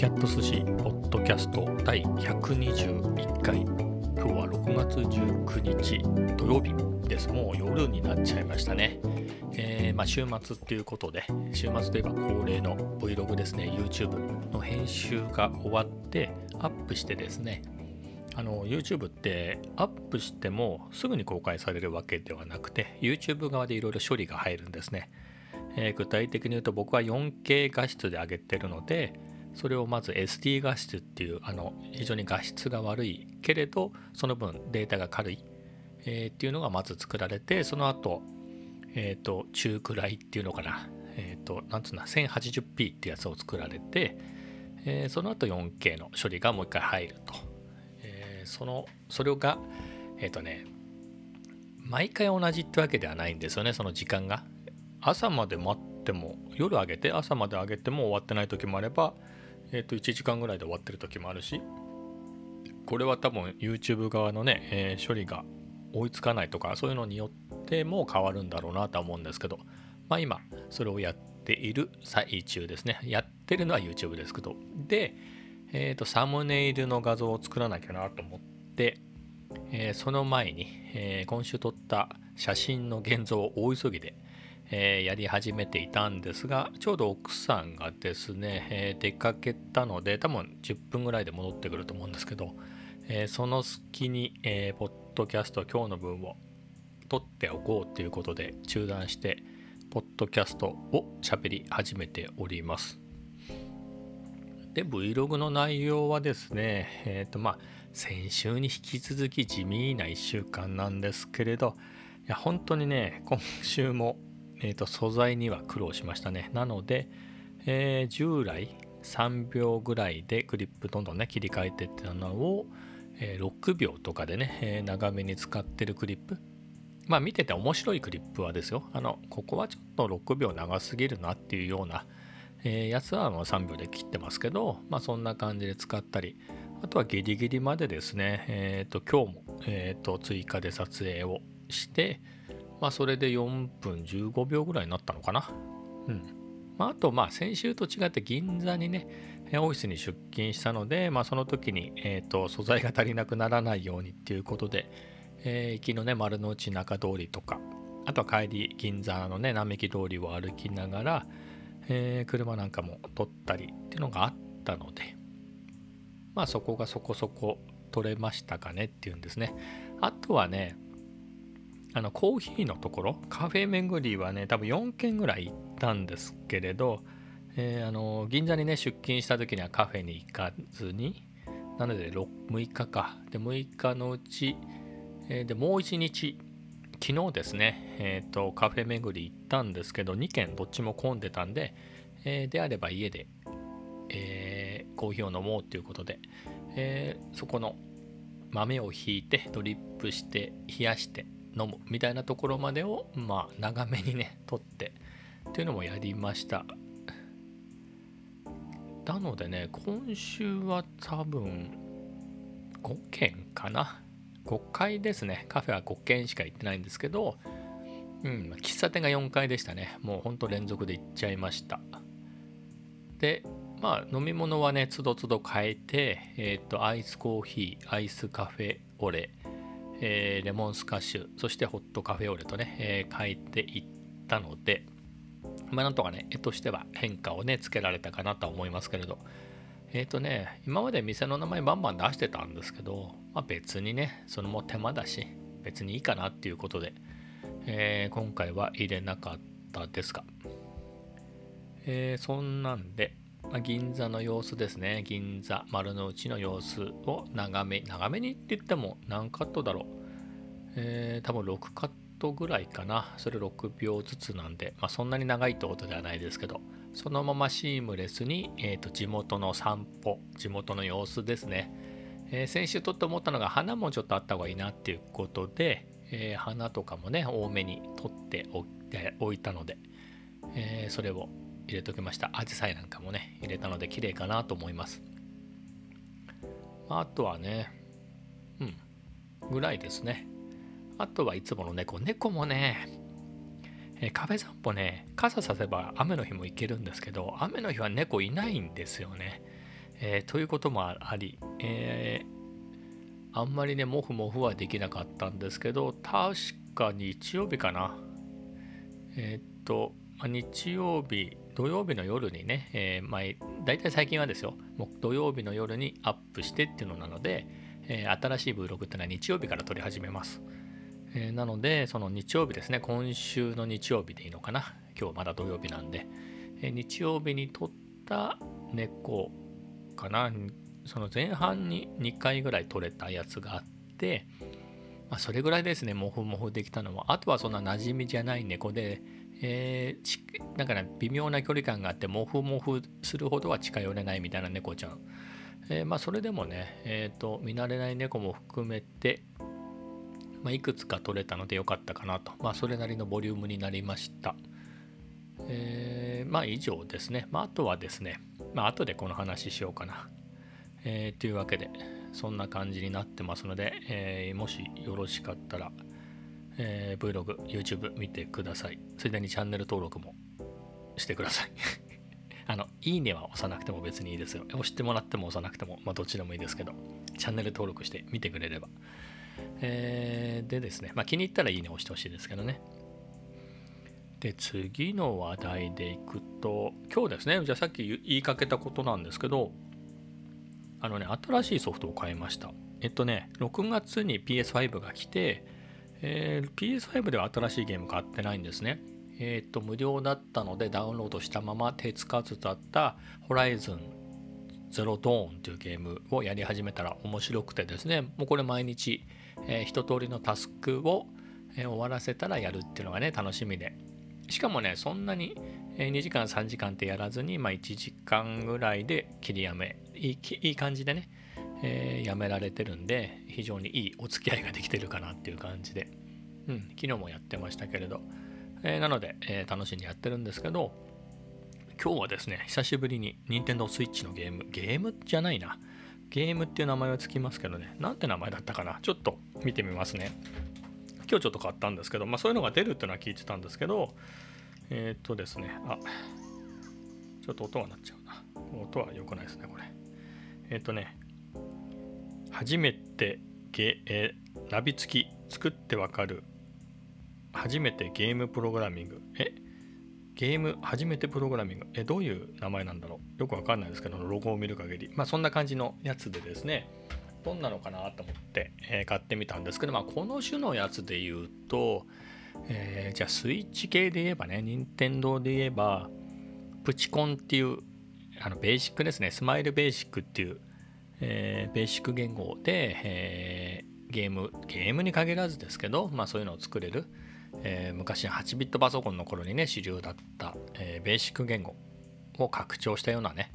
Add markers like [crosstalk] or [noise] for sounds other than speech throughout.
キャット寿司ポッドキャスト第121回。今日は6月19日土曜日です。もう夜になっちゃいましたね、えー、まあ、週末っていうことで週末といえば恒例の Vlog ですね。YouTube の編集が終わってアップしてですね。あの YouTube ってアップしてもすぐに公開されるわけではなくて YouTube 側でいろいろ処理が入るんですね、えー、具体的に言うと僕は 4K 画質で上げてるのでそれをまず SD 画質っていうあの非常に画質が悪いけれどその分データが軽い、えー、っていうのがまず作られてその後、えっ、ー、と中くらいっていうのかな。えっ、ー、となんつうの 1080p ってやつを作られて、えその後 4K の処理がもう一回入ると、えそのそれがえっ、とね毎回同じってわけではないんですよねその時間が。朝まで待っても夜上げて朝まで上げても終わってない時もあればえー、と1時間ぐらいで終わってる時もあるしこれは多分 YouTube 側のね、えー、処理が追いつかないとかそういうのによっても変わるんだろうなとは思うんですけどまあ今それをやっている最中ですね。やってるのは YouTube ですけどで、えー、とサムネイルの画像を作らなきゃなと思って、えー、その前に、えー、今週撮った写真の現像を大急ぎでえー、やり始めていたんですがちょうど奥さんがですね、えー、出かけたので多分10分ぐらいで戻ってくると思うんですけど、えー、その隙に、えポッドキャスト今日の分を撮っておこうということで中断してポッドキャストを喋り始めております。で Vlog の内容はですねえっ、とまあ先週に引き続き地味な1週間なんですけれどいや本当にね今週もえーと、素材には苦労しましたね。なので、えー、従来3秒ぐらいでクリップどんどんね切り替えてってたのを、えー、6秒とかでね、えー、長めに使ってるクリップ。まあ見てて面白いクリップはですよ。あの、ここはちょっと6秒長すぎるなっていうような、えー、やつはもう3秒で切ってますけど、まあそんな感じで使ったり、あとはギリギリまでですね、えっ、ー、と今日も、えーと追加で撮影をして、まあ、それで4分15秒ぐらいになったのかな。うん。まあ、あと、まあ、先週と違って銀座にね、オフィスに出勤したので、まあ、その時に、えーと、素材が足りなくならないようにっていうことで、えー、行きのね、丸の内中通りとか、あとは帰り、銀座のね、並木通りを歩きながら、えー、車なんかも撮ったりっていうのがあったので、まあ、そこがそこそこ撮れましたかねっていうんですね。あとはね、あのコーヒーのところカフェ巡りはね多分4軒ぐらい行ったんですけれど、えー、あの銀座にね出勤した時にはカフェに行かずになので 6, 6日か。で6日のうち、えー、でもう1日昨日ですね、えーと、カフェ巡り行ったんですけど2軒どっちも混んでたんで、えー、であれば家で、えー、コーヒーを飲もうということで、え、そこの豆をひいてドリップして冷やして飲むみたいなところまでをまあ長めにね撮ってっていうのもやりました。なのでね今週は多分5軒かな。5階ですね。カフェは5軒しか行ってないんですけどうん喫茶店が4階でしたね。もうほんと連続で行っちゃいました。でまあ飲み物はねつどつど変えてえっ、ー、とアイスコーヒーアイスカフェオレ。えー、レモンスカッシュ、そしてホットカフェオレとね、えー、書いていったので、まあ、なんとかね、絵としては変化をね、つけられたかなと思いますけれど、えっ、ー、とね、今まで店の名前バンバン出してたんですけど、まあ、別にね、そのも手間だし、別にいいかなっていうことで、えー、今回は入れなかったですが、えー、そんなんで、ま、銀座の様子ですね。銀座丸の内の様子を長め、長めにって言っても何カットだろう。えー、多分6カットぐらいかな。それ6秒ずつなんで、まあ、そんなに長いってことではないですけど、そのままシームレスに、えーと、地元の散歩、地元の様子ですね。えー、先週とって思ったのが花もちょっとあった方がいいなっていうことで、えー、花とかもね、多めに取っておいたので、え、それを入れときました。アジサイなんかもね、入れたので綺麗かなと思います。あとはね、うん、ぐらいですね。あとはいつもの猫。猫もね、えカフェ散歩ね、傘させば雨の日も行けるんですけど、雨の日は猫いないんですよね。えー、ということもあり、えー、あんまりね、もふもふはできなかったんですけど、確か日曜日かな。えー、っと、日曜日、土曜日の夜にね、えー、まあ、大体最近はですよ、もう土曜日の夜にアップしてっていうのなので、えー、新しい Vlog っていうのは日曜日から撮り始めます。えー、なので、その日曜日ですね、今週の日曜日でいいのかな。今日まだ土曜日なんで、え、日曜日に撮った猫かな、その前半に2回ぐらい撮れたやつがあって、まあ、それぐらいですね、もふもふできたのは。あとはそんな馴染みじゃない猫で、えー、だから微妙な距離感があって、もふもふするほどは近寄れないみたいな猫ちゃん。えー、まあ、それでもね、えーと、見慣れない猫も含めて、まあ、いくつか取れたのでよかったかなと。まあ、それなりのボリュームになりました。えー、まあ、以上ですね。まあ、あとはですね、まあ、後でこの話しようかな。えー、というわけで、そんな感じになってますので、え、もしよろしかったら、えー、Vlog、YouTube 見てください。ついでにチャンネル登録もしてください。[laughs] あの、いいねは押さなくても別にいいですよ。押してもらっても押さなくても、まあ、どっちでもいいですけど、チャンネル登録して見てくれれば。えー、でですね、まあ、気に入ったらいいね押してほしいですけどね。で、次の話題でいくと、今日ですね、じゃあさっき言いかけたことなんですけど、あのね、新しいソフトを買いました。えっとね、6月に PS5 が来て、えー、PS5 では新しいゲーム買ってないんですね。えっ、と、無料だったのでダウンロードしたまま手つかずだった Horizon Zero Dawn というゲームをやり始めたら面白くてですね、もうこれ毎日、えー、一通りのタスクを、えー、終わらせたらやるっていうのがね、楽しみで。しかもね、そんなに2時間3時間ってやらずに、まあ、1時間ぐらいで切りやめいいいい感じでね、えー、やめられてるんで非常にいいお付き合いができてるかなっていう感じで、うん、昨日もやってましたけれど、えー、なので、えー、楽しんでやってるんですけど今日はですね久しぶりに Nintendo Switch のゲーム。ゲーム？じゃないな。ゲームっていう名前はつきますけどね。なんて名前だったかな？ちょっと見てみますね。今日ちょっと買ったんですけど、まあ、そういうのが出るっていうのは聞いてたんですけどえっ、とですねあちょっと音が鳴っちゃうな。音は良くないですねこれ。えっ、とね初めてゲ、えー、ナビ付き作ってわかる。初めてゲームプログラミング。え？ゲーム初めてプログラミング？えどういう名前なんだろう？よくわかんないですけどロゴを見る限り。まあそんな感じのやつでですね。どんなのかなと思って、えー、買ってみたんですけどまあこの種のやつで言うと、えー、じゃあスイッチ系で言えばね任天堂で言えばプチコンっていうあのベーシックですね。スマイルベーシックっていうえー、ベーシック言語で、えー、ゲームゲームに限らずですけど、まあ、そういうのを作れる、えー、昔の8ビットパソコンの頃にね主流だった、えベーシック言語を拡張したようなね、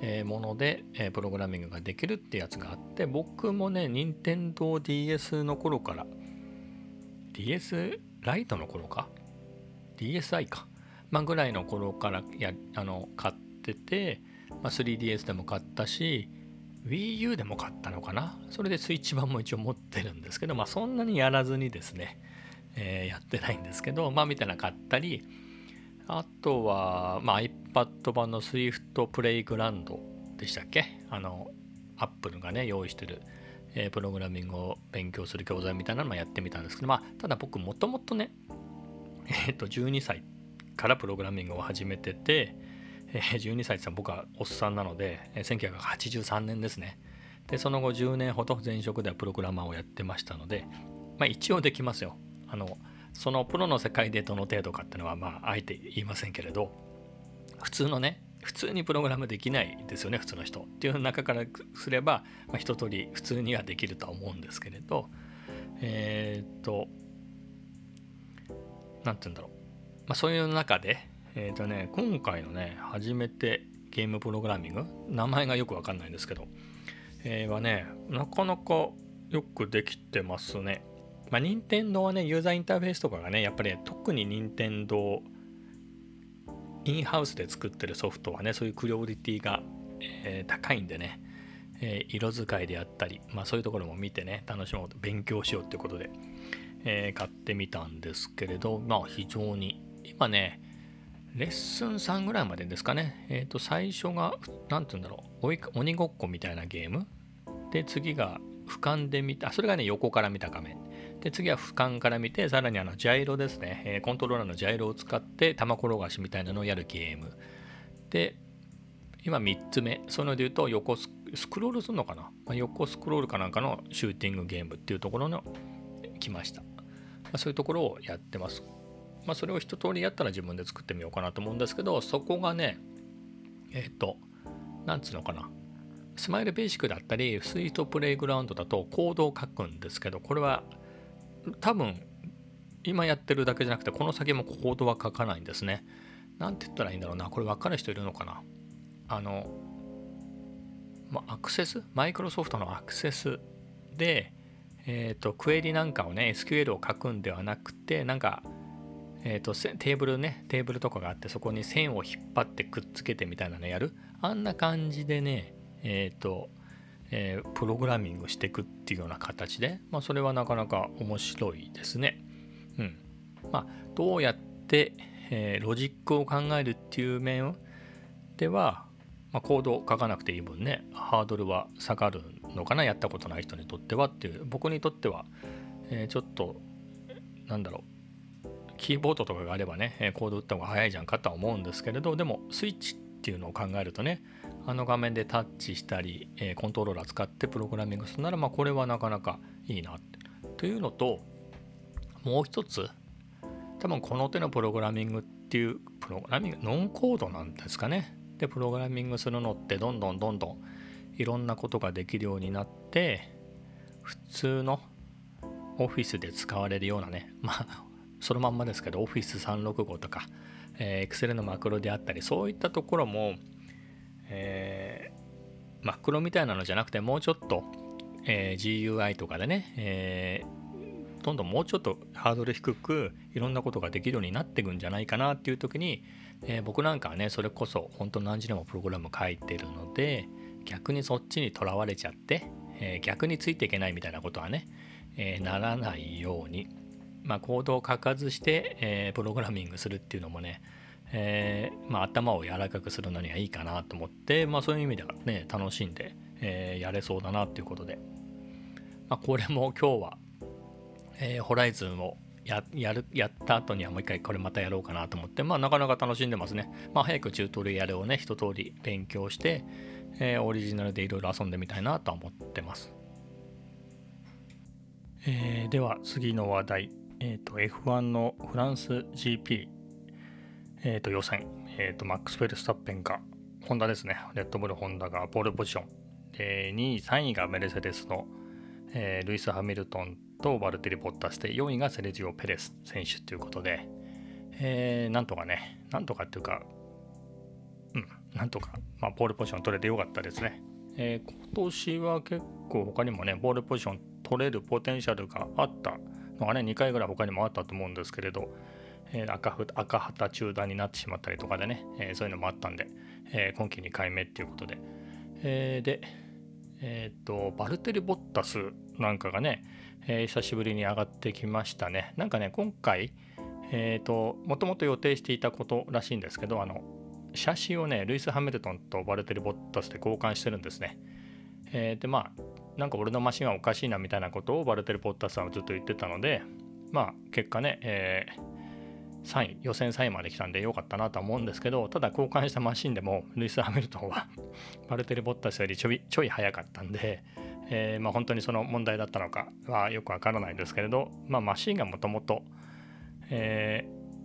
えもので、えプログラミングができるってやつがあって僕もね任天堂 d s の頃から DS ライトの頃か？DSi か、まあ、ぐらいの頃からやあの買ってて、まあ、3DS でも買ったし Wii U でも買ったのかな？それでスイッチ版も一応持ってるんですけど、まあそんなにやらずにですね、えー、やってないんですけど、まあみたいな買ったり、あとは、まあ、iPad 版の Swift Playground でしたっけ？あの、Apple がね、用意してる、えー、プログラミングを勉強する教材みたいなのもやってみたんですけど、まあ、ただ僕もともとね、えっ、ー、と、12歳からプログラミングを始めてて、12歳って僕はおっさんなので1983年ですね。でその後10年ほど前職ではプログラマーをやってましたので、まあ、一応できますよ。あのそのプロの世界でどの程度かっていうのはまああえて言いませんけれど普通のね普通にプログラムできないですよね普通の人。っていう中からすれば、まあ、一通り普通にはできるとは思うんですけれどえー、っと何て言うんだろう、まあ、そういう中でえっ、ー、とね、今回のね、初めてゲームプログラミング、名前がよくわかんないんですけど、えー、はね、なかなかよくできてますね。まあ、任天堂はね、ユーザーインターフェースとかがね、やっぱり、ね、特に任天堂インハウスで作ってるソフトはね、そういうクオリティが、えー、高いんでね、えー、色使いであったり、まあ、そういうところも見てね、楽しもうと、勉強しようってことで、えー、買ってみたんですけれど、まあ、非常に、今ね、レッスン3ぐらいまでですかね。えっ、ー、と、最初が、何て言うんだろう、鬼ごっこみたいなゲーム。で、次が俯瞰で見た、それがね、横から見た画面。で、次は俯瞰から見て、さらにあの、ジャイロですね。えー、コントローラーのジャイロを使って、玉転がしみたいなのをやるゲーム。で、今3つ目。そういうので言うと、横スクロールするのかな、まあ、横スクロールかなんかのシューティングゲームっていうところの来ました。まあ、そういうところをやってます。まあ、それを一通りやったら自分で作ってみようかなと思うんですけど、そこがね、えっ、ー、と、なんつうのかな。スマイルベーシックだったり、スイートプレイグラウンドだとコードを書くんですけど、これは多分今やってるだけじゃなくて、この先もコードは書かないんですね。なんて言ったらいいんだろうな。これ分かる人いるのかな。あの、まアクセス？マイクロソフトのアクセスで、えっ、ー、と、クエリなんかをね、SQL を書くんではなくて、なんか、えーと、テーブルねテーブルとかがあってそこに線を引っ張ってくっつけてみたいなのやるあんな感じでねえっ、ー、と、えー、プログラミングしていくっていうような形で、まあ、それはなかなか面白いですね。うんまあ、どうやって、えー、ロジックを考えるっていう面では、まあ、コードを書かなくていい分ねハードルは下がるのかなやったことない人にとってはっていう僕にとっては、えー、ちょっとなんだろうキーボードとかがあればね、コード打った方が早いじゃんかとは思うんですけれど、でもスイッチっていうのを考えるとね、あの画面でタッチしたり、コントローラー使ってプログラミングするなら、まあこれはなかなかいいなって。というのと、もう一つ、多分この手のプログラミングっていう、プログラミング、ノンコードなんですかね。で、プログラミングするのってどんどんどんどんいろんなことができるようになって、普通のオフィスで使われるようなね、まあそのまんまですけど Office365 とか、えー、Excel のマクロであったりそういったところも、えー、マクロみたいなのじゃなくてもうちょっと、えー、GUI とかでね、えー、どんどんもうちょっとハードル低くいろんなことができるようになっていくんじゃないかなっていう時に、えー、僕なんかはねそれこそ本当何時でもプログラム書いてるので逆にそっちにとらわれちゃって、えー、逆についていけないみたいなことはね、えー、ならないようにまあ、コードを書かずして、えー、プログラミングするっていうのもね、えー、まあ、頭を柔らかくするのにはいいかなと思って、まあ、そういう意味ではね楽しんで、えー、やれそうだなっていうことで、まあ、これも今日は、えホライズンをややるやった後にはもう一回これまたやろうかなと思って、まあ、なかなか楽しんでますね。まあ、早くチュートリアルをね一通り勉強して、えオリジナルでいろいろ遊んでみたいなと思ってます。えー、では次の話題えーと、F1 のフランス GP、えー、と予選、えーと、マックス・フェルスタッペンが、ホンダですね、レッドブル・ホンダがポールポジション、で2位、3位がメルセデスの、えー、ルイス・ハミルトンとバルテリ・ボッタスで、4位がセレジオ・ペレス選手ということで、えー、なんとかね、なんとかっていうか、うん、なんとか、まあ、ポールポジション取れてよかったですね。えー、今年は結構他にもね、ボールポジション取れるポテンシャルがあったのがね2回ぐらい他にもあったと思うんですけれど、えー、赤赤旗中断になってしまったりとかでね、えー、そういうのもあったんで、えー、今季2回目っていうことで、えー、でえっ、とバルテリ・ボッタスなんかがね、えー、久しぶりに上がってきましたね。なんかね今回えっ、ともともと予定していたことらしいんですけどあの写真をねルイス・ハミルトンとバルテリ・ボッタスで交換してるんですね、えー、でまあなんか俺のマシンはおかしいなみたいなことをバルテル・ポッターさんはずっと言ってたのでまあ結果ね、えー、3位予選3位まで来たんでよかったなとは思うんですけどただ交換したマシンでもルイス・ハミルトンは [laughs] バルテル・ボッタスよりちょいちょい早かったんで、えー、まあ、本当にその問題だったのかはよくわからないですけれど、まあ、マシンがもともと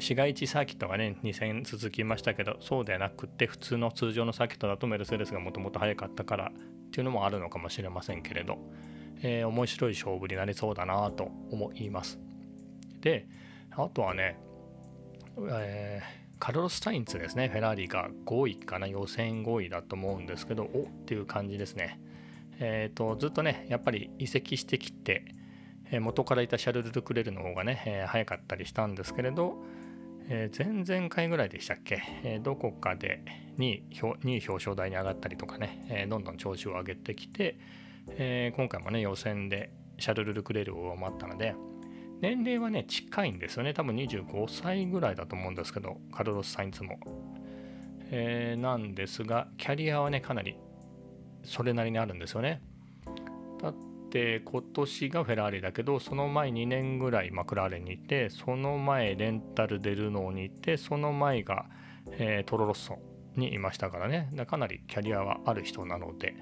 市街地サーキットがね2戦続きましたけどそうではなくて普通の通常のサーキットだとメルセデスがもともと速かったからっていうのもあるのかもしれませんけれど、えー、面白い勝負になりそうだなと思います。で、あとはね、えー、カルロス・サインツですね、フェラーリが5位かな、予選5位だと思うんですけど、おっていう感じですね。えっ、ー、と、ずっとね、やっぱり移籍してきて、元からいたシャルル・ルクレルの方がね、え、早かったりしたんですけれど、えー、前々回ぐらいでしたっけ、えー、どこかで2位 ,2 位表彰台に上がったりとかね、えー、どんどん調子を上げてきて、え今回もね予選でシャルル・ルクレールを上回ったので年齢はね近いんですよね。多分25歳ぐらいだと思うんですけどカルロス・サインツも、え、なんですがキャリアはねかなりそれなりにあるんですよね。だって今年がフェラーリだけどその前2年ぐらいマクラーレンにいてその前レンタル・デルノーにいてその前が、えー、トロロッソにいましたからね。かなりキャリアはある人なので、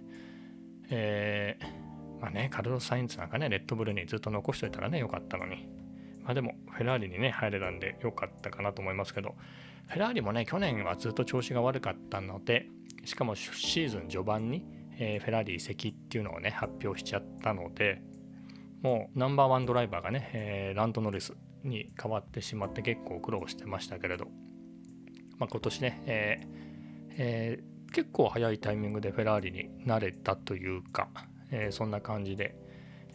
えー、まあねカルロス・サインツなんかねレッドブルにずっと残しといたらねよかったのに。まあでもフェラーリにね入れたんでよかったかなと思いますけど。フェラーリもね去年はずっと調子が悪かったのでしかもシーズン序盤にえー、フェラーリ移籍っていうのをね発表しちゃったのでもうナンバーワンドライバーがね、えー、ランドノリスに変わってしまって結構苦労してましたけれど、まあ、今年ね、えーえー、結構早いタイミングでフェラーリになれたというか、えー、そんな感じで、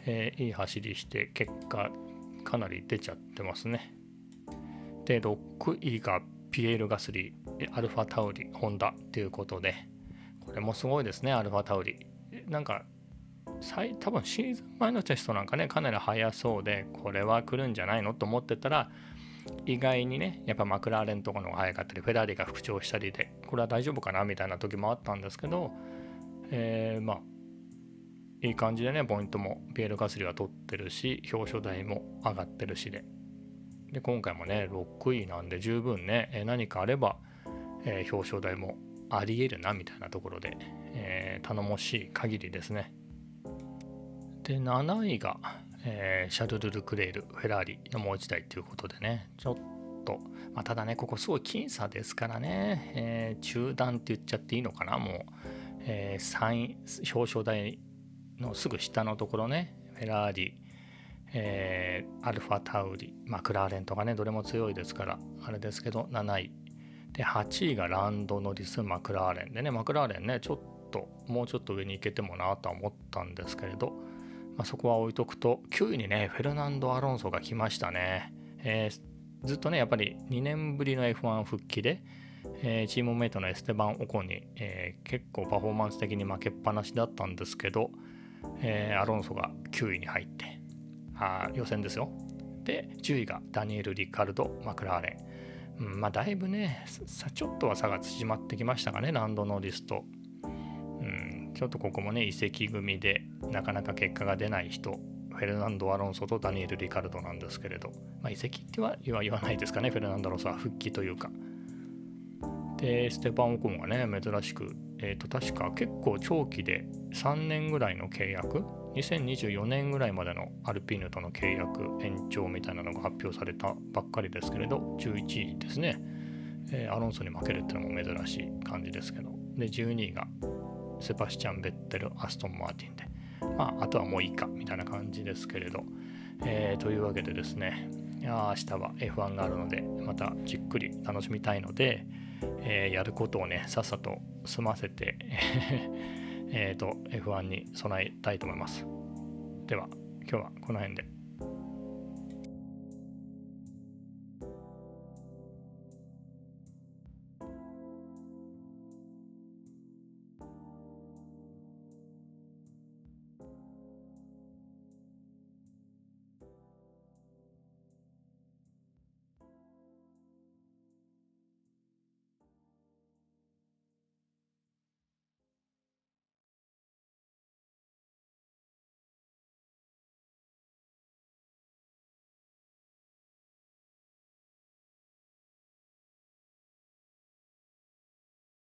え、いい走りして結果かなり出ちゃってますね。で6位がピエール・ガスリーアルファタウリホンダということで、これもすごいですね、アルファタウリ。なんか、多分シーズン前のテストなんかね、かなり速そうで、これは来るんじゃないのと思ってたら、意外にね、やっぱマクラーレンとかの方が速かったり、フェラーリが復調したりで、これは大丈夫かなみたいな時もあったんですけど、えー、まあ、いい感じでね、ポイントもピエール・ガスリは取ってるし、表彰台も上がってるしで。で、今回もね、6位なんで十分ね、何かあれば、えー、表彰台もありえるなみたいなところで、えー、頼もしい限りですね。で7位が、えー、シャルル・ルクレールフェラーリのもう一台ということでねちょっと、まあ、ただねここすごい僅差ですからね、えー、中断って言っちゃっていいのかなもう、えー、3位表彰台のすぐ下のところねフェラーリえー、アルファタウリ、マクラーレンとかね、どれも強いですから、あれですけど、7位、で8位がランドノリス・マクラーレンでねマクラーレンねちょっともうちょっと上に行けてもなとは思ったんですけれど、まあ、そこは置いとくと9位にねフェルナンド・アロンソが来ましたね、えー、ずっとねやっぱり2年ぶりの F1 復帰で、えー、チームメイトのエステバン・オコに、えー、結構パフォーマンス的に負けっぱなしだったんですけど、えアロンソが9位に入ってあ予選ですよ。で10位がダニエル・リカルド・マクラーレン。うん、まあだいぶねさちょっとは差が縮まってきましたがねランドノーリスト、うん、ちょっとここもね移籍組でなかなか結果が出ない人フェルナンド・アロンソとダニエル・リカルドなんですけれど、まあ、移籍っては言わないですかねフェルナンド・アロンソは復帰というか。でステパン・オコンがね珍しく、えー、と確か結構長期で3年ぐらいの契約？2024年ぐらいまでのアルピーヌとの契約延長みたいなのが発表されたばっかりですけれど11位ですね、えー、アロンソに負けるっていうのも珍しい感じですけど。で12位がセバスチャン・ベッテルアストン・マーティンで。まああとはもういいかみたいな感じですけれど、えー、というわけでですね。明日は F1 があるのでまたじっくり楽しみたいので、えー、やることをねさっさと済ませて [laughs] えっと、F1 に備えたいと思います。では、今日はこの辺で。